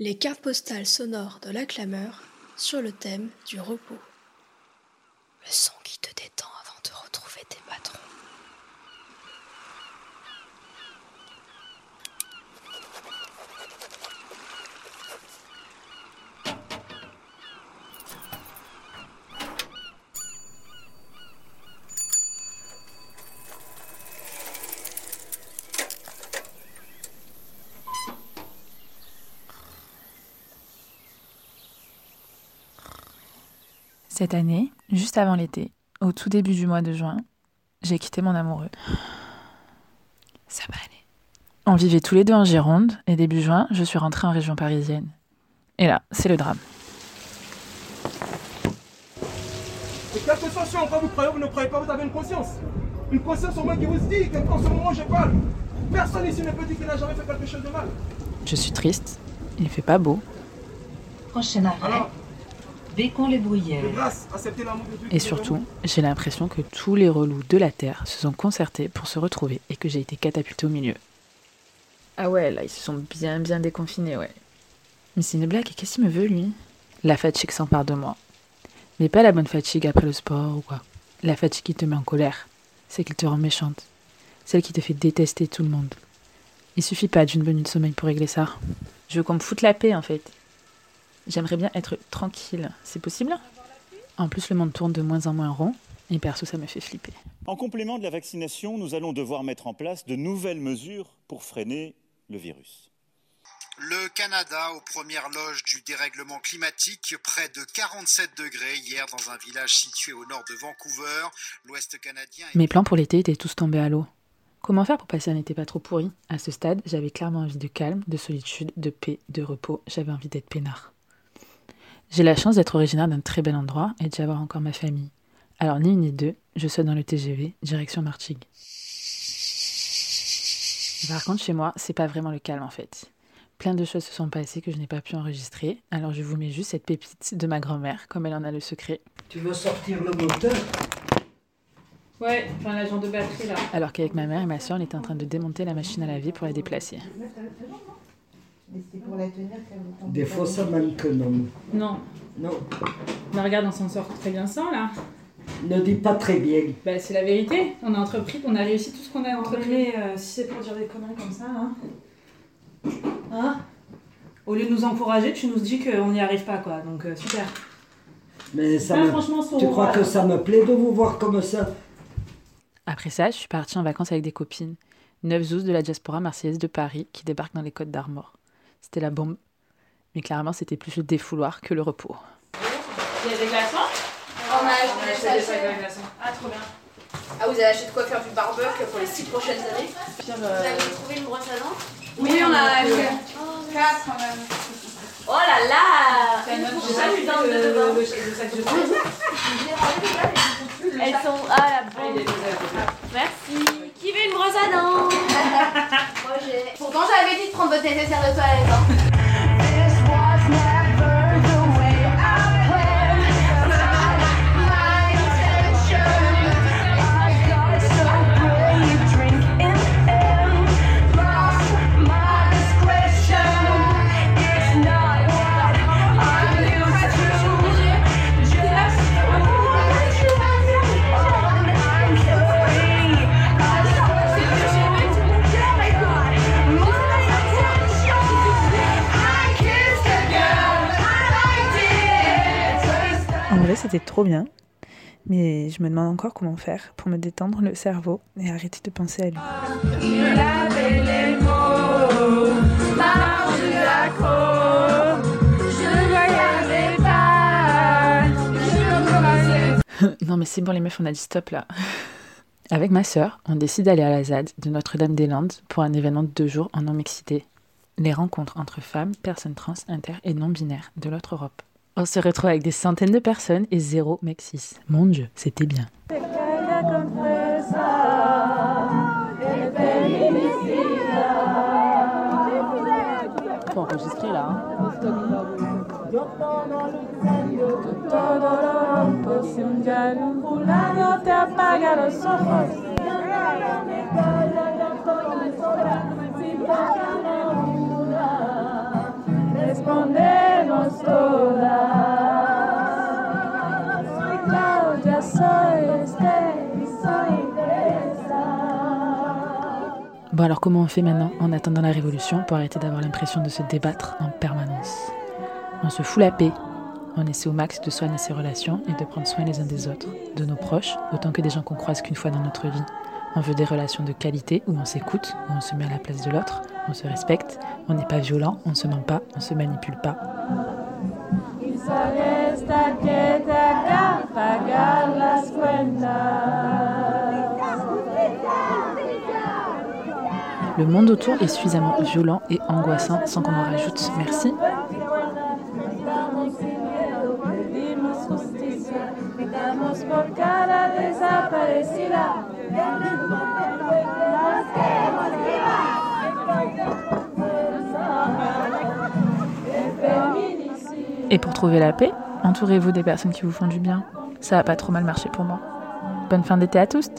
Les cartes postales sonores de la clameur sur le thème du repos. Le son qui te détend avant de retrouver tes patrons. Cette année, juste avant l'été, au tout début du mois de juin, j'ai quitté mon amoureux. Ça va aller. On vivait tous les deux en Gironde et début juin, je suis rentrée en région parisienne. Et là, c'est le drame. Ce en quoi vous croyez ou vous ne croyez pas, vous avez une conscience. Une conscience au moins qui vous dit que en ce moment je parle. Personne ici ne peut dire qu'il n'a jamais fait quelque chose de mal. Je suis triste, il fait pas beau, Prochain arrêt, Alors, Bécon les Bruyères. de grâce, acceptez l'amour de Dieu. et surtout, j'ai l'impression que tous les relous de la Terre se sont concertés pour se retrouver et que j'ai été catapultée au milieu. Ah ouais, là, ils se sont bien bien déconfinés, ouais. Mais c'est une blague, qu'est-ce qu'il me veut, lui? La fatigue s'empare de moi. Mais pas la bonne fatigue après le sport ou quoi. La fatigue qui te met en colère, celle qui te rend méchante, celle qui te fait détester tout le monde. Il suffit pas d'une bonne nuit de sommeil pour régler ça. Je veux qu'on me foute la paix, en fait. J'aimerais bien être tranquille. C'est possible? En plus, le monde tourne de moins en moins rond, et perso, ça me fait flipper. En complément de la vaccination, nous allons devoir mettre en place de nouvelles mesures pour freiner le virus. Le Canada aux premières loges du dérèglement climatique, près de 47 degrés hier dans un village situé au nord de Vancouver. L'Ouest canadien est Mes plans pour l'été étaient tous tombés à l'eau. Comment faire pour passer un été pas trop pourri? À ce stade, j'avais clairement envie de calme, de solitude, de paix, de repos. J'avais envie d'être peinard. J'ai la chance d'être originaire d'un très bel endroit et d'y avoir encore ma famille. Alors, ni une ni deux, je saute dans le TGV, direction Martigues. Par contre, chez moi, c'est pas vraiment le calme en fait. Plein de choses se sont passées que je n'ai pas pu enregistrer, alors je vous mets juste cette pépite de ma grand-mère, comme elle en a le secret. Tu veux sortir le moteur? Ouais, enfin l'agent de batterie là. Alors qu'avec ma mère et ma soeur, on était en train de démonter la machine à laver pour la déplacer. Des fois, ça manque non. Non, Non, mais regarde, on s'en sort très bien sans là. ne dis pas très bien. Bah, c'est la vérité. On a entrepris, on a réussi tout ce qu'on a entrepris. Mais euh, si c'est pour dire des conneries comme ça, hein. Hein? Au lieu de nous encourager, tu nous dis qu'on n'y arrive pas quoi. Donc euh, super. Mais ça Ah, me... franchement, Tu crois que ça me plaît de vous voir comme ça? Après ça, je suis partie en vacances avec des copines. Neuf zouz de la diaspora marseillaise de Paris qui débarquent dans les côtes d'Armor. C'était la bombe. Mais clairement, c'était plus le défouloir que le repos. Il y a des glaçons? On a acheté des sachets. glaçons. Ah, trop bien. Ah, vous avez acheté de quoi faire du barbecue pour les 6 prochaines années? Pire, Vous euh, avez trouvé une brosse à dents? Oui, on a acheté. 4 quand même. Oh là là J'ai pas vu dents le, sac de. Elles sont... Ah la Ah, bombe déjà- Merci prendre votre nécessaire de toilette hein. C'était trop bien. Mais je me demande encore comment faire pour me détendre le cerveau et arrêter de penser à lui. non mais c'est bon les meufs, on a dit stop là. Avec ma sœur, on décide d'aller à la ZAD de Notre-Dame-des-Landes pour un événement de deux jours en non-mixité. Les rencontres entre femmes, personnes trans, inter et non-binaires de l'autre Europe. On se retrouve avec des centaines de personnes et zéro mec cis. Mon dieu, c'était bien. Faut enregistrer là. hein. Bon alors comment on fait maintenant en attendant la révolution pour arrêter d'avoir l'impression de se débattre en permanence? On se fout la paix, on essaie au max de soigner ses relations et de prendre soin les uns des autres, de nos proches, autant que des gens qu'on croise qu'une fois dans notre vie. On veut des relations de qualité où on s'écoute, où on se met à la place de l'autre, on se respecte, on n'est pas violent, on ne se ment pas, on se manipule pas. Y Le monde autour est suffisamment violent et angoissant sans qu'on en rajoute. Merci. Et pour trouver la paix, entourez-vous des personnes qui vous font du bien. Ça a pas trop mal marché pour moi. Bonne fin d'été à tous